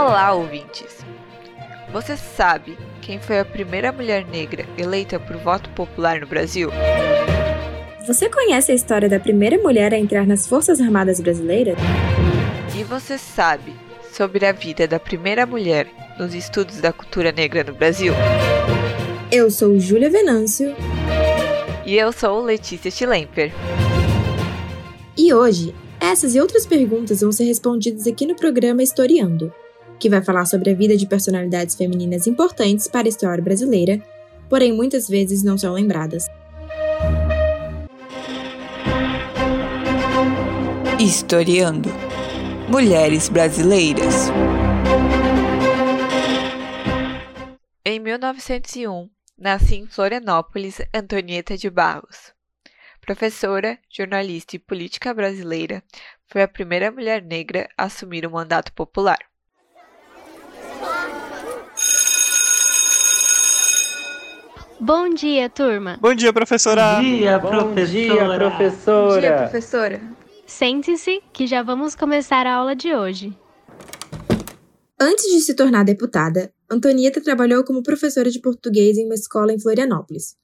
Olá, ouvintes! Você sabe quem foi a primeira mulher negra eleita por voto popular no Brasil? Você conhece a história da primeira mulher a entrar nas Forças Armadas Brasileiras? E você sabe sobre a vida da primeira mulher nos estudos da cultura negra no Brasil? Eu sou Júlia Venâncio. E eu sou Letícia Schlemper. E hoje, essas e outras perguntas vão ser respondidas aqui no programa Historiando, que vai falar sobre a vida de personalidades femininas importantes para a história brasileira, porém muitas vezes não são lembradas. Historiando Mulheres Brasileiras. Em 1901, nasce em Florianópolis Antonieta de Barros. Professora, jornalista e política brasileira, foi a primeira mulher negra a assumir o mandato popular. Bom dia, turma. Bom dia, professora. Bom dia, professora. Bom dia, professora. Bom dia, professora. Sente-se que já vamos começar a aula de hoje. Antes de se tornar deputada, Antonieta trabalhou como professora de português em uma escola em Florianópolis.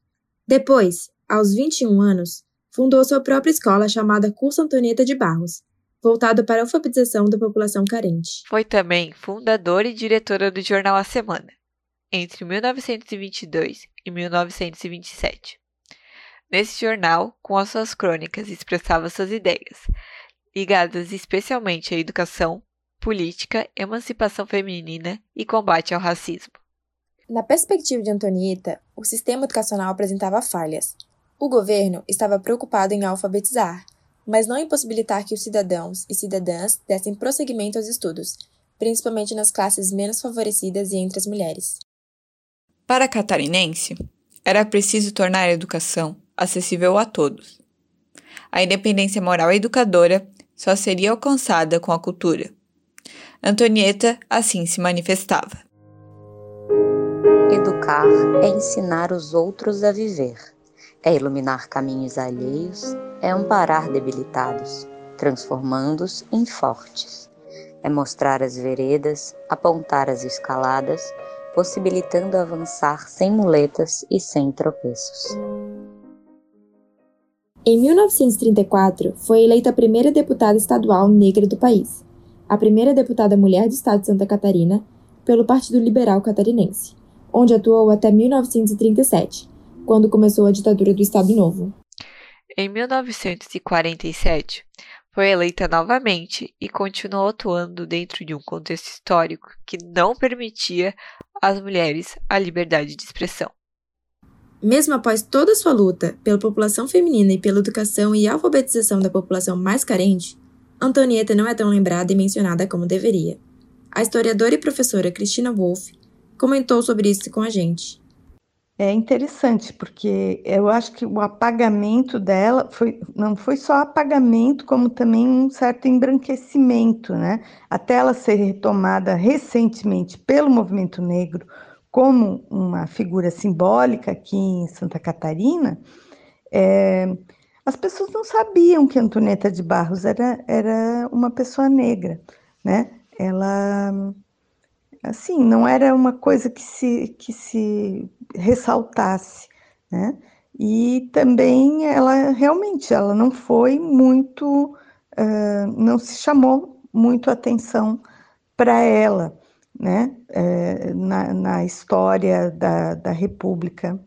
Depois, aos 21 anos, fundou sua própria escola chamada Curso Antonieta de Barros, voltado para a alfabetização da população carente. Foi também fundadora e diretora do jornal A Semana, entre 1922 e 1927. Nesse jornal, com as suas crônicas, expressava suas ideias, ligadas especialmente à educação, política, emancipação feminina e combate ao racismo. Na perspectiva de Antonieta, o sistema educacional apresentava falhas. O governo estava preocupado em alfabetizar, mas não em possibilitar que os cidadãos e cidadãs dessem prosseguimento aos estudos, principalmente nas classes menos favorecidas e entre as mulheres. Para a catarinense, era preciso tornar a educação acessível a todos. A independência moral educadora só seria alcançada com a cultura. Antonieta assim se manifestava. Educar é ensinar os outros a viver, é iluminar caminhos alheios, é amparar debilitados, transformando-os em fortes, é mostrar as veredas, apontar as escaladas, possibilitando avançar sem muletas e sem tropeços. Em 1934, foi eleita a primeira deputada estadual negra do país, a primeira deputada mulher do estado de Santa Catarina, pelo Partido Liberal Catarinense, onde atuou até 1937, quando começou a ditadura do Estado Novo. Em 1947, foi eleita novamente e continuou atuando dentro de um contexto histórico que não permitia às mulheres a liberdade de expressão. Mesmo após toda sua luta pela população feminina e pela educação e alfabetização da população mais carente, Antonieta não é tão lembrada e mencionada como deveria. A historiadora e professora Cristina Wolff comentou sobre isso com a gente. É interessante, porque eu acho que o apagamento dela foi, não foi só apagamento, como também um certo embranquecimento, né? Até ela ser retomada recentemente pelo movimento negro como uma figura simbólica aqui em Santa Catarina, é, as pessoas não sabiam que Antonieta de Barros era, era uma pessoa negra, né? Ela, assim, não era uma coisa que se, que se ressaltasse, né? E também ela realmente, ela não foi muito, uh, não se chamou muito atenção para ela né, é, na, na, história da, da República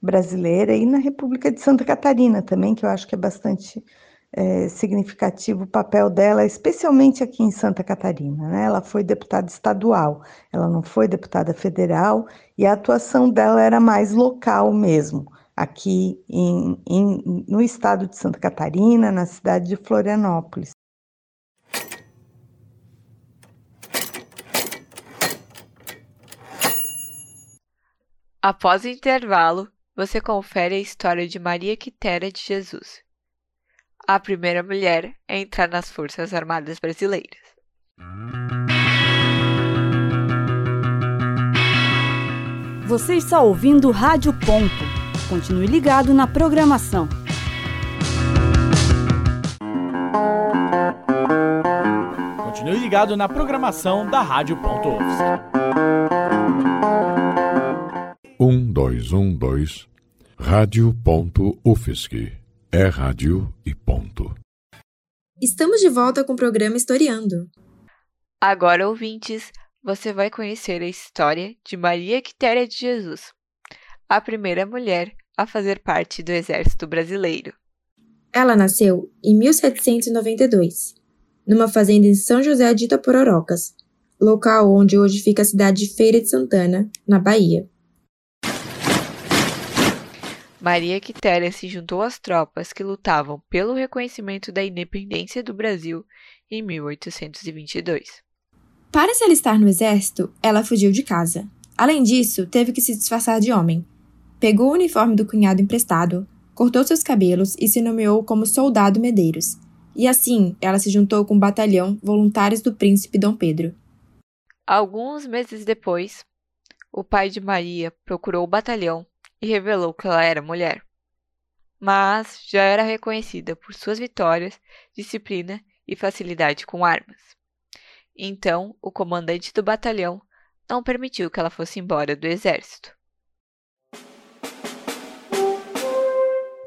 Brasileira e na República de Santa Catarina também, que eu acho que é bastante é, significativo o papel dela, especialmente aqui em Santa Catarina. Né? Ela foi deputada estadual, ela não foi deputada federal, e a atuação dela era mais local mesmo, aqui em, em, no estado de Santa Catarina, na cidade de Florianópolis. Após o intervalo, você confere a história de Maria Quitéria de Jesus, a primeira mulher a entrar nas Forças Armadas Brasileiras. Você está ouvindo Rádio Ponto. Continue ligado na programação. Continue ligado na programação da Rádio Ponto Um, dois, um, dois. Rádio Ponto UFSC. É rádio e ponto. Estamos de volta com o programa Historiando. Agora, ouvintes, você vai conhecer a história de Maria Quitéria de Jesus, a primeira mulher a fazer parte do Exército Brasileiro. Ela nasceu em 1792, numa fazenda em São José de Itapororocas, local onde hoje fica a cidade de Feira de Santana, na Bahia. Maria Quitéria se juntou às tropas que lutavam pelo reconhecimento da independência do Brasil em 1822. Para se alistar no exército, ela fugiu de casa. Além disso, teve que se disfarçar de homem. Pegou o uniforme do cunhado emprestado, cortou seus cabelos e se nomeou como Soldado Medeiros. E assim, ela se juntou com o batalhão Voluntários do Príncipe Dom Pedro. Alguns meses depois, o pai de Maria procurou o batalhão e revelou que ela era mulher. Mas já era reconhecida por suas vitórias, disciplina e facilidade com armas. Então, o comandante do batalhão não permitiu que ela fosse embora do exército.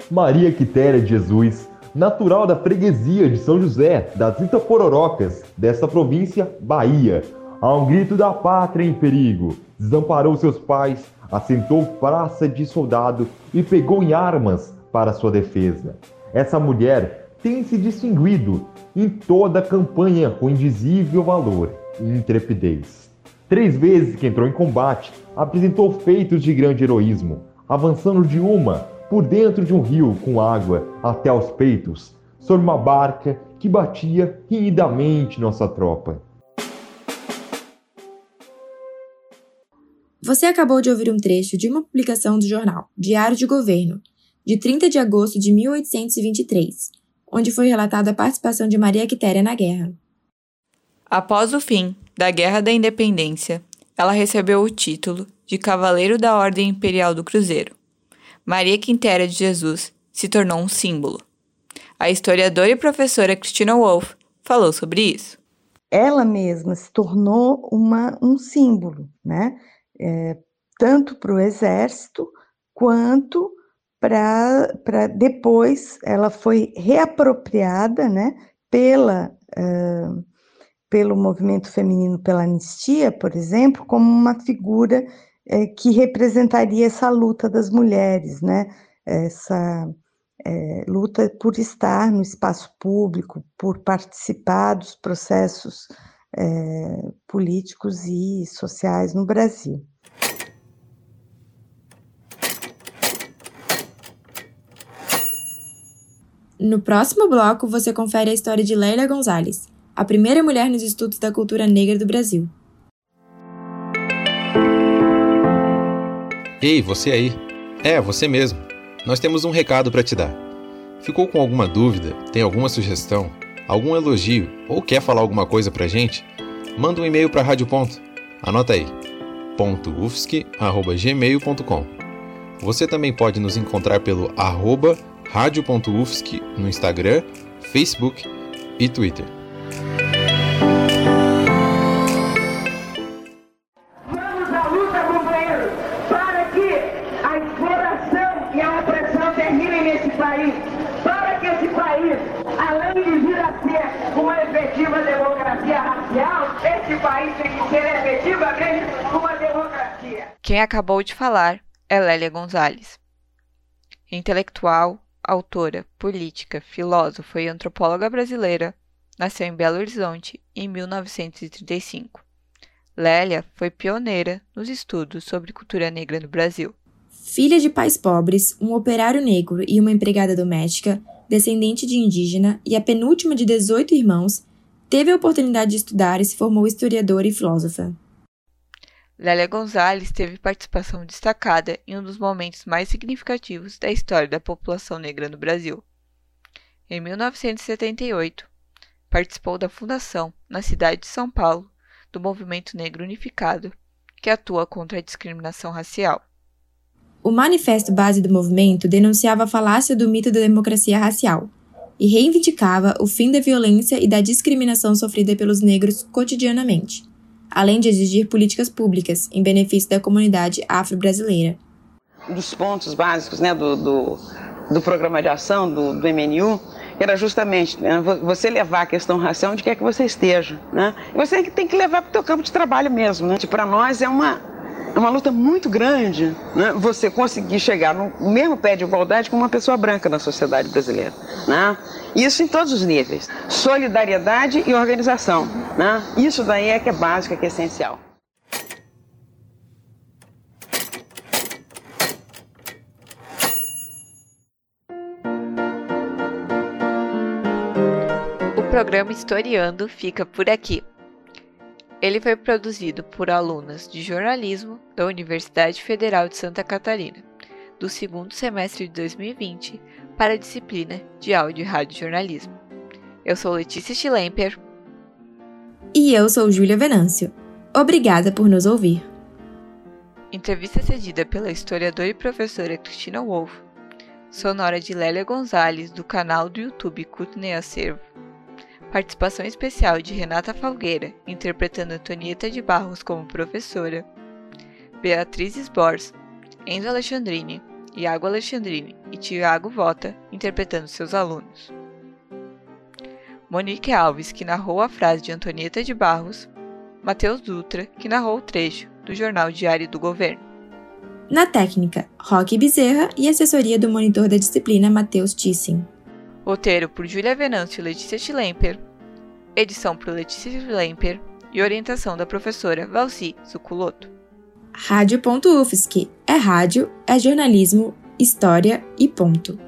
Maria Quitéria de Jesus, natural da freguesia de São José, das Itapororocas, desta província, Bahia, a um grito da pátria em perigo, desamparou seus pais, assentou praça de soldado e pegou em armas para sua defesa. Essa mulher tem se distinguido em toda a campanha com indizível valor e intrepidez. Três vezes que entrou em combate, apresentou feitos de grande heroísmo, avançando de uma por dentro de um rio com água até aos peitos, sobre uma barca que batia rinidamente nossa tropa. Você acabou de ouvir um trecho de uma publicação do jornal Diário de Governo, de 30 de agosto de 1823, onde foi relatada a participação de Maria Quitéria na guerra. Após o fim da Guerra da Independência, ela recebeu o título de Cavaleiro da Ordem Imperial do Cruzeiro. Maria Quitéria de Jesus se tornou um símbolo. A historiadora e professora Christina Wolff falou sobre isso. Ela mesma se tornou uma, um símbolo, né? É, tanto para o exército quanto para depois ela foi reapropriada né, pela, uh, pelo movimento feminino pela anistia, por exemplo, como uma figura uh, que representaria essa luta das mulheres, né, essa uh, luta por estar no espaço público, por participar dos processos políticos e sociais no Brasil. No próximo bloco, você confere a história de Leila Gonzalez, a primeira mulher nos estudos da cultura negra do Brasil. Ei, você aí. É, você mesmo. Nós temos um recado para te dar. Ficou com alguma dúvida? Tem alguma sugestão? Algum elogio? Ou quer falar alguma coisa pra gente? Manda um e-mail para Rádio Ponto. Anota aí. .ufsc@gmail.com. Você também pode nos encontrar pelo arroba radio.ufsc no Instagram, Facebook e Twitter. Democracia racial, esse país tem que ser efetivamente uma democracia. Quem acabou de falar é Lélia Gonzalez. Intelectual, autora, política, filósofa e antropóloga brasileira, nasceu em Belo Horizonte em 1935. Lélia foi pioneira nos estudos sobre cultura negra no Brasil. Filha de pais pobres, um operário negro e uma empregada doméstica, descendente de indígena e a penúltima de 18 irmãos, teve a oportunidade de estudar e se formou historiadora e filósofa. Lélia Gonzalez teve participação destacada em um dos momentos mais significativos da história da população negra no Brasil. Em 1978, participou da fundação, na cidade de São Paulo, do Movimento Negro Unificado, que atua contra a discriminação racial. O manifesto base do movimento denunciava a falácia do mito da democracia racial, e reivindicava o fim da violência e da discriminação sofrida pelos negros cotidianamente, além de exigir políticas públicas em benefício da comunidade afro-brasileira. Um dos pontos básicos né, do, do, do programa de ação do, do MNU era justamente né, você levar a questão racial onde quer que você esteja. Né? Você tem que levar para o seu campo de trabalho mesmo. Né? Para nós é uma, é uma luta muito grande né? você conseguir chegar no mesmo pé de igualdade com uma pessoa branca na sociedade brasileira. Né? Isso em todos os níveis. Solidariedade e organização. Né? Isso daí é que é básico, é que é essencial. programa Historiando fica por aqui. Ele foi produzido por alunas de jornalismo da Universidade Federal de Santa Catarina, do segundo semestre de 2020, para a disciplina de áudio e rádio jornalismo. Eu sou Letícia Schlemper. E eu sou Júlia Venâncio. Obrigada por nos ouvir. Entrevista cedida pela historiadora e professora Cristina Wolff, sonora de Lélia Gonzalez, do canal do YouTube Cutney Acervo. Participação especial de Renata Falgueira, interpretando Antonieta de Barros como professora. Beatriz Sbors, Enzo Alexandrini, Iago Alexandrini e Tiago Vota, interpretando seus alunos. Monique Alves, que narrou a frase de Antonieta de Barros. Matheus Dutra, que narrou o trecho do Jornal Diário do Governo. Na técnica, Roque Bezerra e assessoria do monitor da disciplina Matheus Thyssen. Roteiro por Julia Venâncio e Letícia Schlemper. Edição por Letícia Schlemper e orientação da professora Valci Suculoto. Rádio.UFSC é rádio, é jornalismo, história e ponto.